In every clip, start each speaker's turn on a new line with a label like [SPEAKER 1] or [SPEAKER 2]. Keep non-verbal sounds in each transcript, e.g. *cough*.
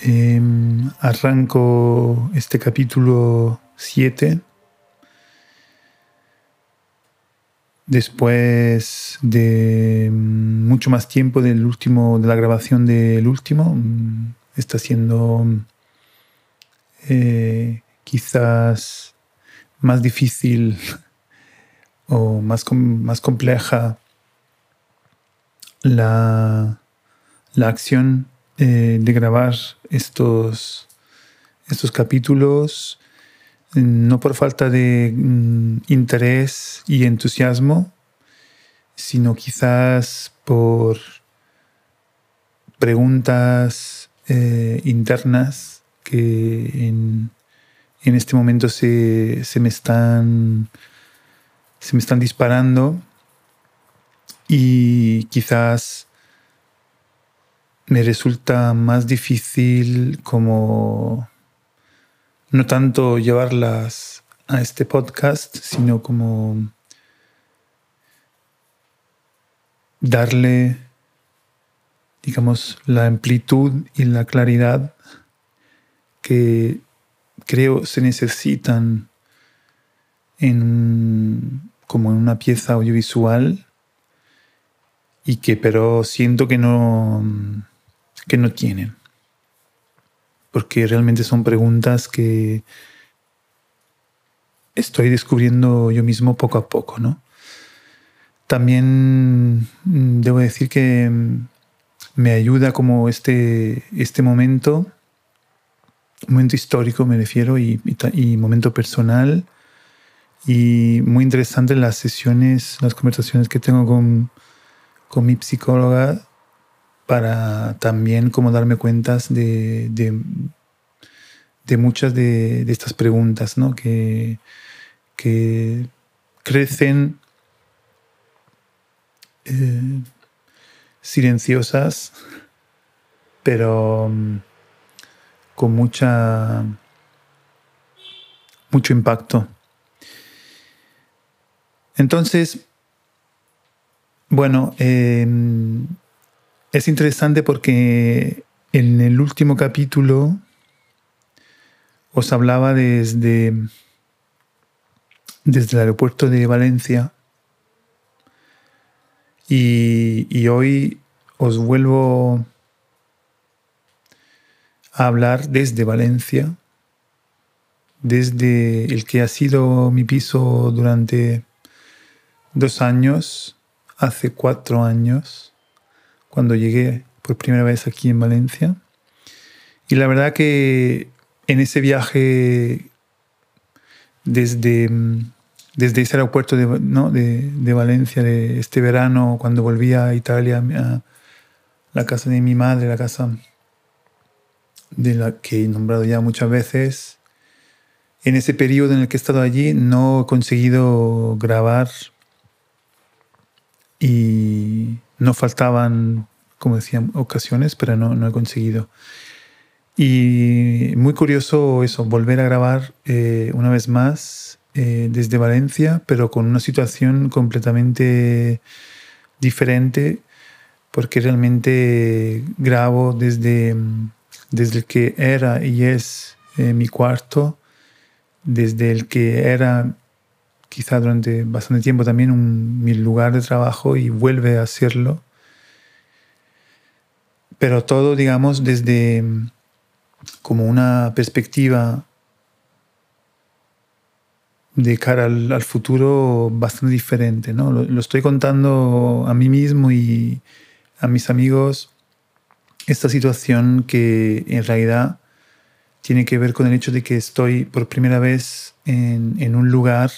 [SPEAKER 1] Em, arranco este capítulo 7 después de mucho más tiempo del último, de la grabación del último. Mm, está siendo eh, quizás más difícil *laughs* o más, más compleja la, la acción eh, de grabar estos, estos capítulos, no por falta de mm, interés y entusiasmo, sino quizás por preguntas eh, internas que en, este momento se, me están, se me están disparando. Y quizás me resulta más difícil como no tanto llevarlas a este podcast, sino como darle, digamos, la amplitud y la claridad que creo se necesitan en, como en una pieza audiovisual y que pero siento que no que no tienen. Porque realmente son preguntas que estoy descubriendo yo mismo poco a poco, ¿no? También mm, debo decir que mm, me ayuda como este, este momento, momento histórico me refiero, y, y, momento personal, y muy interesante las sesiones, las conversaciones que tengo con, con mi psicóloga para también como darme cuentas de, de, muchas de, estas preguntas ¿no? que, que crecen eh, silenciosas, pero mm, con mucha, mucho impacto. Entonces, bueno, em, es interesante porque en el último capítulo os hablaba desde, desde el aeropuerto de Valencia. Y, hoy os vuelvo a hablar desde Valencia, desde el que ha sido mi piso durante dos años, hace cuatro años cuando llegué por primera vez aquí en Valencia. Y la verdad que en ese viaje desde, desde ese aeropuerto de, ¿no? de, de, Valencia, de este verano, cuando volví a Italia, a la casa de mi madre, la casa de la que he nombrado ya muchas veces, en ese periodo en el que he estado allí no he conseguido grabar y no faltaban, como decía, ocasiones, pero no, no he conseguido. Y muy curioso eso, volver a grabar eh, una vez más eh, desde Valencia, pero con una situación completamente diferente, porque realmente grabo desde, desde el que era y es eh, mi cuarto, desde el que era quizá durante bastante tiempo también un, mi lugar de trabajo y vuelve a serlo. Pero todo, digamos, desde mm, como una perspectiva de cara al, futuro bastante diferente. ¿no? Lo, estoy contando a mí mismo y a mis amigos esta situación que en realidad tiene que ver con el hecho de que estoy por primera vez en un lugar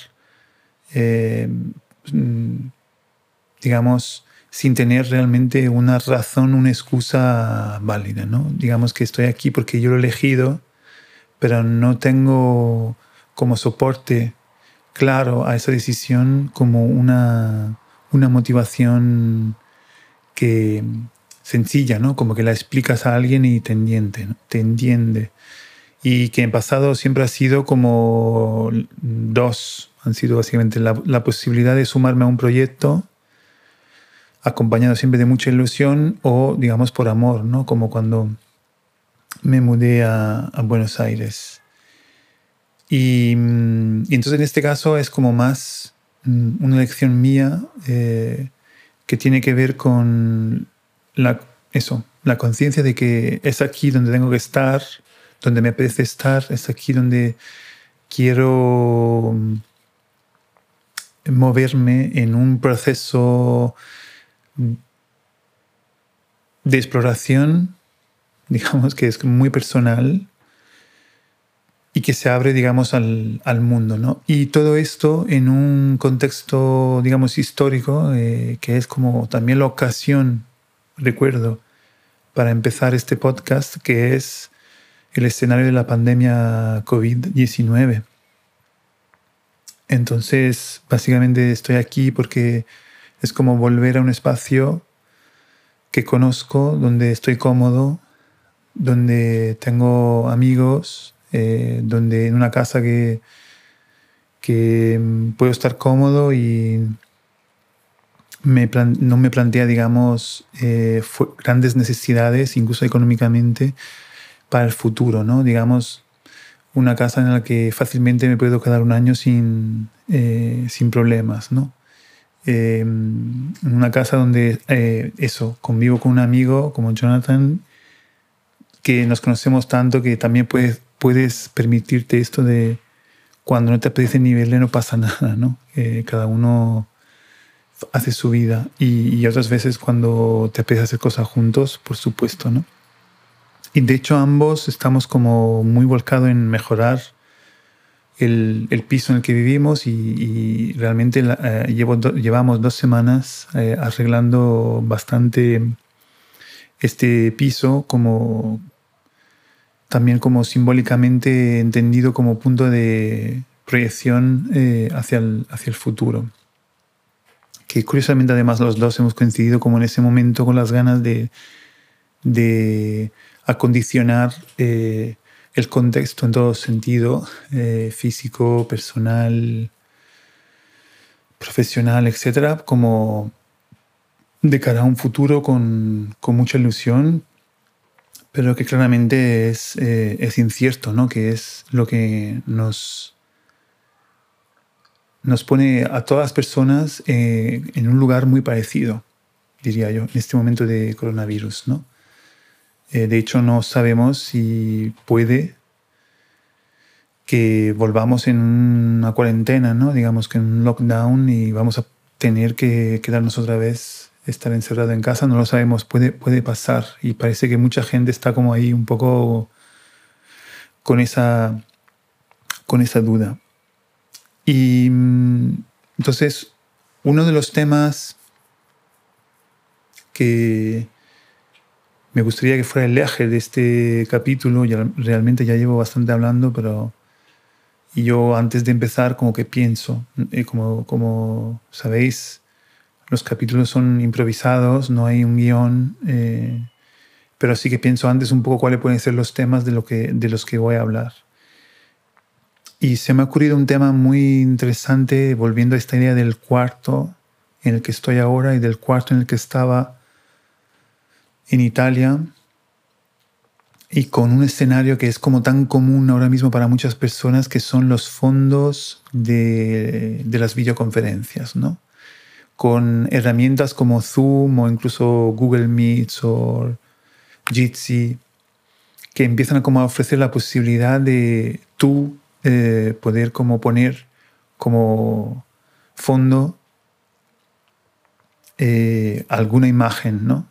[SPEAKER 1] eh, digamos, sin tener realmente una razón, una excusa válida, ¿no? Digamos que estoy aquí porque yo lo he elegido, pero no tengo como soporte claro a esa decisión como una, una motivación que sencilla, ¿no? Como que la explicas a alguien y te entiende, te entiende. Y que en pasado siempre ha sido como dos, han sido básicamente la, la posibilidad de sumarme a un proyecto acompañado siempre de mucha ilusión o, digamos, por amor, ¿no? Como cuando me mudé a, Buenos Aires. Y, entonces en este caso es como más mm, una elección mía eh, que tiene que ver con la, eso, la conciencia de que es aquí donde tengo que estar, donde me apetece estar, es aquí donde quiero mm, moverme en un proceso de exploración, digamos que es muy personal y que se abre, digamos, al, mundo, ¿no? Y todo esto en un contexto, digamos, histórico, eh, que es como también la ocasión, recuerdo, para empezar este podcast, que es el escenario de la pandemia COVID-19. Entonces, básicamente estoy aquí porque es como volver a un espacio que conozco, donde estoy cómodo, donde tengo amigos, eh, donde en una casa que, que puedo estar cómodo y no me plantea, digamos, eh, grandes necesidades, incluso económicamente, para el futuro, ¿no? Digamos, una casa en la que fácilmente me puedo quedar un año sin, eh, sin problemas, ¿no? en una casa donde eh, eso, convivo con un amigo como Jonathan, que nos conocemos tanto que también puedes, puedes permitirte esto de cuando no te apetece ni verle no pasa *laughs* nada, ¿no? cada uno hace su vida y, y, otras veces cuando te apetece hacer cosas juntos, por supuesto, ¿no? Y de hecho ambos estamos como muy volcados en mejorar el, piso en el que vivimos y, realmente eh, llevamos dos semanas eh, arreglando bastante este piso como también como simbólicamente entendido como punto de proyección eh, hacia, el, hacia el futuro. Que curiosamente además los dos hemos coincidido como en ese momento con las ganas de, de acondicionar el contexto en todo sentido, eh, físico, personal, profesional, etcétera, como de cara a un futuro con, mucha ilusión, pero que claramente es, eh, es incierto, ¿no? que es lo que nos, nos pone a todas las personas eh, en un lugar muy parecido, diría yo, en este momento de coronavirus. ¿no? Eh, de hecho, no sabemos si puede que volvamos en una cuarentena, ¿no? digamos que en un lockdown y vamos a tener que quedarnos otra vez, estar encerrado en casa, no lo sabemos, puede, puede pasar y parece que mucha gente está como ahí un poco con esa, con esa duda. Y mm, entonces, uno de los temas que, me gustaría que fuera el eje de este capítulo. Ya, realmente ya llevo bastante hablando, pero y yo antes de empezar como que pienso, eh, como, como sabéis, los capítulos son improvisados, no hay un guion, eh, pero sí que pienso antes un poco cuáles pueden ser los temas de, lo que, de los que voy a hablar. Y se me ha ocurrido un tema muy interesante, volviendo a esta idea del cuarto en el que estoy ahora y del cuarto en el que estaba en Italia y con un escenario que es como tan común ahora mismo para muchas personas, que son los fondos de, las videoconferencias, ¿no? Con herramientas como Zoom o incluso Google Meets o Jitsi, que empiezan como a ofrecer la posibilidad de tú eh, poder como poner como fondo eh, alguna imagen, ¿no?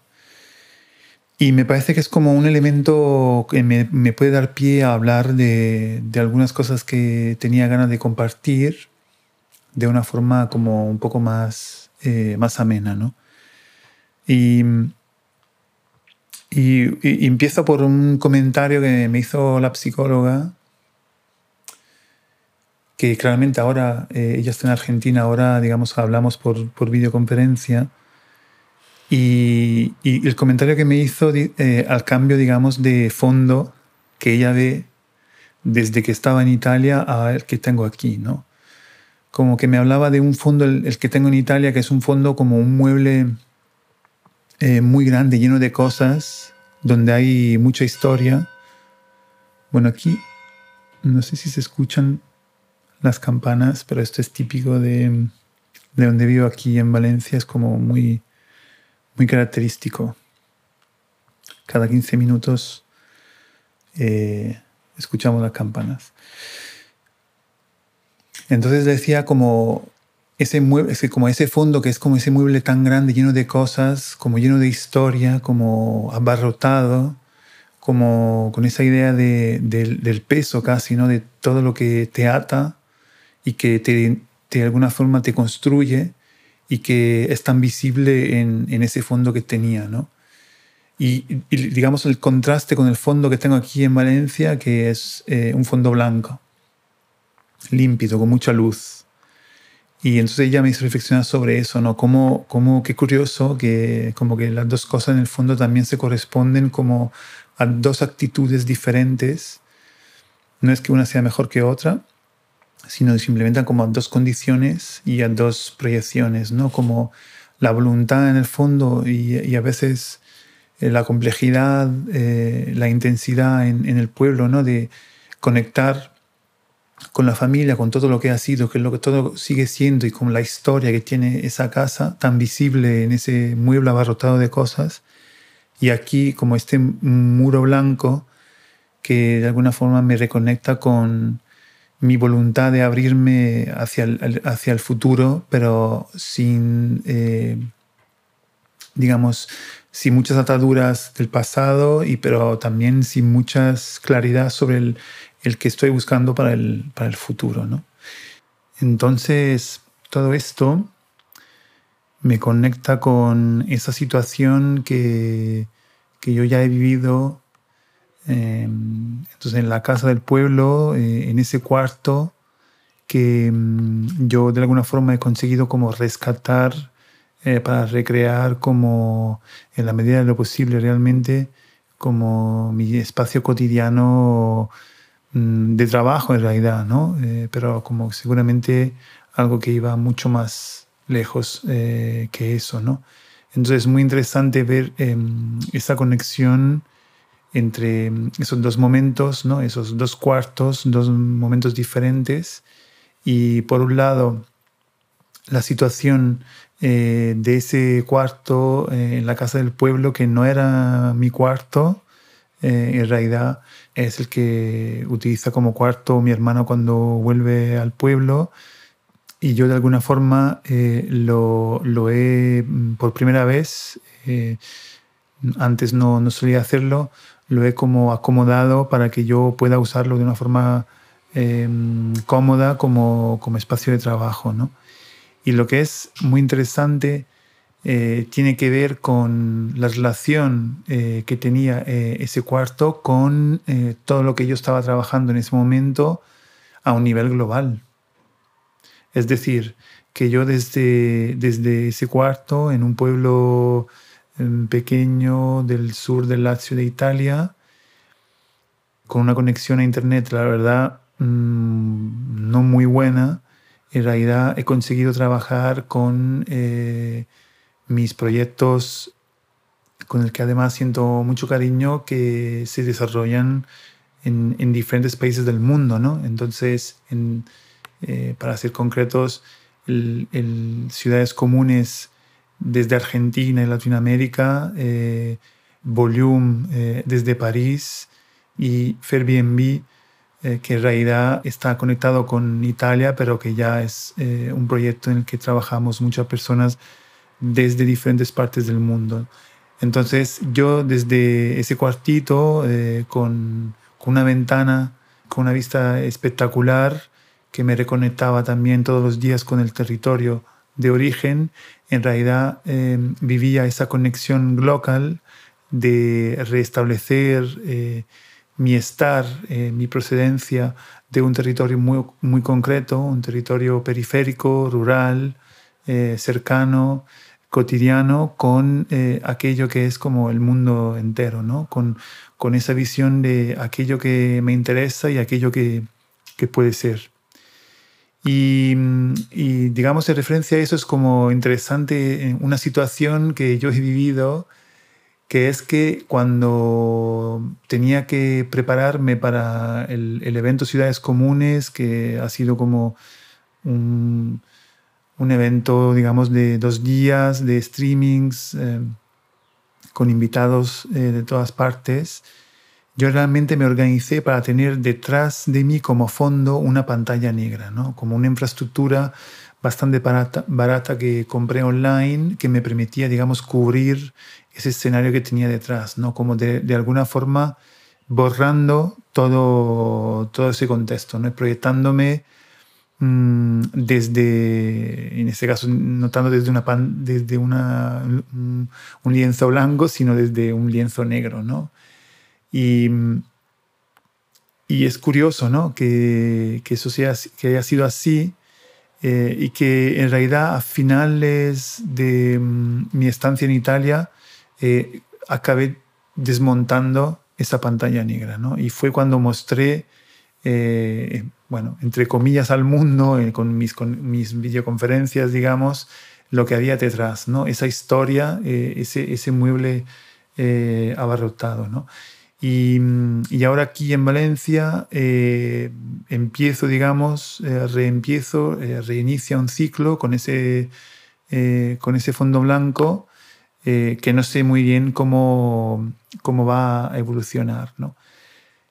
[SPEAKER 1] Y me parece que es como un elemento que me, me puede dar pie a hablar de, de, algunas cosas que tenía ganas de compartir de una forma como un poco más, eh, más amena, ¿no? Y, y, empiezo por un comentario que me hizo la psicóloga que claramente ahora, eh, ella está en Argentina, ahora, digamos, hablamos por, por videoconferencia. Y, y, el comentario que me hizo eh, al cambio, digamos, de fondo que ella ve desde que estaba en Italia a el que tengo aquí, ¿no? Como que me hablaba de un fondo, el, que tengo en Italia, que es un fondo como un mueble eh, muy grande, lleno de cosas, donde hay mucha historia. Bueno, aquí no sé si se escuchan las campanas, pero esto es típico de, de donde vivo aquí en Valencia, es como muy, muy característico. Cada 15 minutos eh, escuchamos las campanas. Entonces decía como ese, mueble, como ese fondo que es como ese mueble tan grande, lleno de cosas, como lleno de historia, como abarrotado, como con esa idea de, del peso casi, ¿no? de todo lo que te ata y que te, de alguna forma te construye y que es tan visible en, ese fondo que tenía. ¿no? Y, digamos el contraste con el fondo que tengo aquí en Valencia, que es eh, un fondo blanco, límpido, con mucha luz. Y entonces ella me hizo reflexionar sobre eso, ¿no? Como, como qué curioso que como que las dos cosas en el fondo también se corresponden como a dos actitudes diferentes. No es que una sea mejor que otra, sino simplemente como a dos condiciones y a dos proyecciones, ¿no? Como la voluntad en el fondo y, a veces eh, la complejidad, eh, la intensidad en, en, el pueblo, ¿no? De conectar con la familia, con todo lo que ha sido, que lo que todo sigue siendo y con la historia que tiene esa casa tan visible en ese mueble abarrotado de cosas. Y aquí como este muro blanco que de alguna forma me reconecta con mi voluntad de abrirme hacia el, hacia el futuro, pero sin, eh, digamos, sin muchas ataduras del pasado, y, pero también sin muchas claridad sobre el, el que estoy buscando para el, para el futuro. ¿no? Entonces, todo esto me conecta con esa situación que, que yo ya he vivido. Em, entonces, en la casa del pueblo, eh, en ese cuarto, que mm, yo de alguna forma he conseguido como rescatar eh, para recrear como en la medida de lo posible realmente como mi espacio cotidiano Mm, de trabajo en realidad, ¿no? Eh, pero como seguramente algo que iba mucho más lejos que eso, ¿no? Entonces es muy interesante ver em, esa conexión entre em, esos dos momentos, ¿no? Esos dos cuartos, dos momentos diferentes. Y por un lado, la situación eh, de ese cuarto en la casa del pueblo, que no era mi cuarto, en realidad es el que utiliza como cuarto mi hermano cuando vuelve al pueblo y yo de alguna forma eh, lo, lo, he mm, por primera vez, eh, antes no, no, solía hacerlo, lo he como acomodado para que yo pueda usarlo de una forma em, cómoda como, como espacio de trabajo. ¿no? Y lo que es muy interesante eh, tiene que ver con la relación eh, que tenía eh, ese cuarto con todo lo que yo estaba trabajando en ese momento a un nivel global. Es decir, que yo desde, desde ese cuarto, en un pueblo pequeño del sur del Lazio de Italia, con una conexión a Internet, la verdad, mm, no muy buena, en realidad he conseguido trabajar con mis proyectos con el que además siento mucho cariño que se desarrollan en, en diferentes países del mundo, ¿no? Entonces, en, eh, para ser concretos, el, ciudades comunes desde Argentina y Latinoamérica, eh, Volume eh, desde París y Airbnb, que en realidad está conectado con Italia, pero que ya es un proyecto en el que trabajamos muchas personas desde diferentes partes del mundo. Entonces yo desde ese cuartito eh, con, con, una ventana, con una vista espectacular que me reconectaba también todos los días con el territorio de origen, en realidad em, vivía esa conexión local de restablecer eh, mi estar, eh, mi procedencia de un territorio muy, muy concreto, un territorio periférico, rural, eh, cercano, cotidiano, con aquello que es como el mundo entero, ¿no? con, con esa visión de aquello que me interesa y aquello que, que puede ser. Y, digamos, en referencia a eso es como interesante una situación que yo he vivido que es que cuando tenía que prepararme para el, evento Ciudades Comunes, que ha sido como un, evento, digamos, de dos días de streamings eh, con invitados eh, de todas partes, yo realmente me organicé para tener detrás de mí como fondo una pantalla negra, ¿no? como una infraestructura bastante barata, que compré online que me permitía, digamos, cubrir ese escenario que tenía detrás, ¿no? Como de, de alguna forma borrando todo, todo ese contexto, ¿no? proyectándome mmm, desde, en este caso, no tanto desde, una pan, desde una, un, un, lienzo blanco, sino desde un lienzo negro. ¿no? Y, y es curioso ¿no? que, que eso sea, que haya sido así eh, y que en realidad a finales de mm, mi estancia en Italia eh, acabé desmontando esa pantalla negra, ¿no? Y fue cuando mostré, eh, bueno, entre comillas al mundo, con, mis, con mis videoconferencias, digamos, lo que había detrás, ¿no? Esa historia, ese, ese mueble abarrotado, ¿no? Y, y, ahora aquí en Valencia empiezo, digamos, reempiezo, reinicia un ciclo con ese, con ese fondo blanco eh, que no sé muy bien cómo, cómo va a evolucionar. ¿no?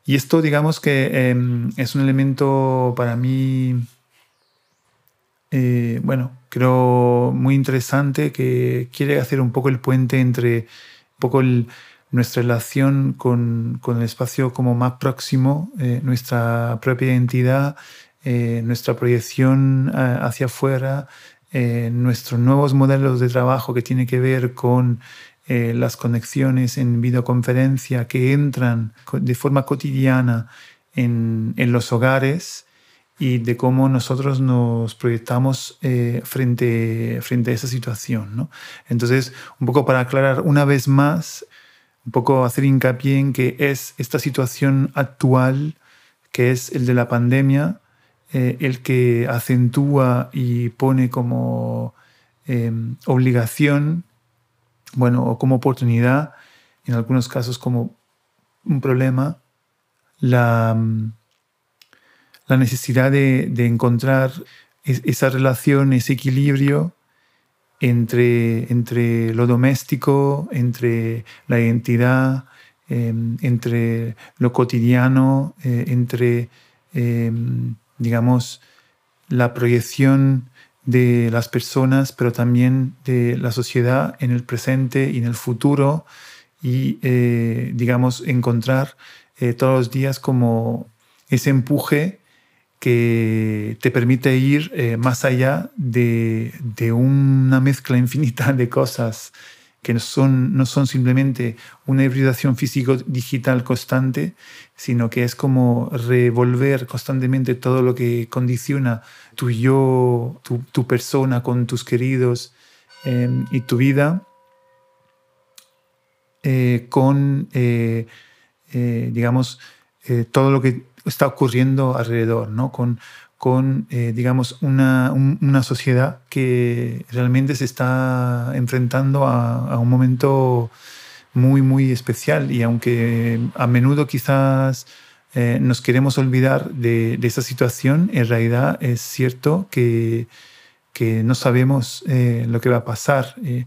[SPEAKER 1] Y esto, digamos que em, es un elemento para mí, eh, bueno, creo muy interesante que quiere hacer un poco el puente entre un poco nuestra relación con, con, el espacio como más próximo, eh, nuestra propia identidad, nuestra proyección hacia afuera, eh, nuestros nuevos modelos de trabajo que tiene que ver con eh, las conexiones en videoconferencia que entran de forma cotidiana en, en los hogares y de cómo nosotros nos proyectamos eh, frente, frente a esa situación. ¿no? Entonces, un poco para aclarar una vez más, un poco hacer hincapié en que es esta situación actual, que es el de la pandemia, eh, el que acentúa y pone como em, obligación, bueno, o como oportunidad, en algunos casos como un problema, la, la necesidad de, encontrar esa relación, ese equilibrio entre, entre lo doméstico, entre la identidad, em, entre lo cotidiano, eh, entre em, digamos, la proyección de las personas, pero también de la sociedad en el presente y en el futuro, y, eh, digamos, encontrar eh, todos los días como ese empuje que te permite ir eh, más allá de, de, una mezcla *laughs* infinita de cosas que no son, no son simplemente una hibridación físico-digital constante, sino que es como revolver constantemente todo lo que condiciona tu yo, tu, persona con tus queridos em, y tu vida, eh, con, eh, digamos, todo lo que está ocurriendo alrededor, ¿no? con, con digamos, una, una, sociedad que realmente se está enfrentando a, a un momento muy, muy especial y aunque a menudo quizás eh, nos queremos olvidar de, esa situación, en realidad es cierto que, que no sabemos eh, lo que va a pasar. Eh,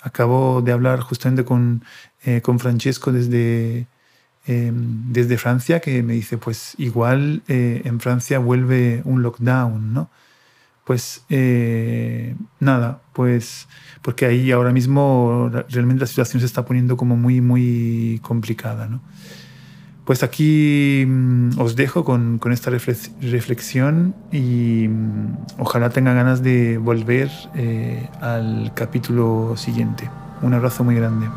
[SPEAKER 1] acabo de hablar justamente con, con Francesco desde, em, desde Francia, que me dice, pues igual en Francia vuelve un lockdown, ¿no? Pues nada, pues porque ahí ahora mismo realmente la situación se está poniendo como muy, muy complicada. ¿no? Pues aquí mm, os dejo con, esta reflexión y mm, ojalá tenga ganas de volver eh, al capítulo siguiente. Un abrazo muy grande.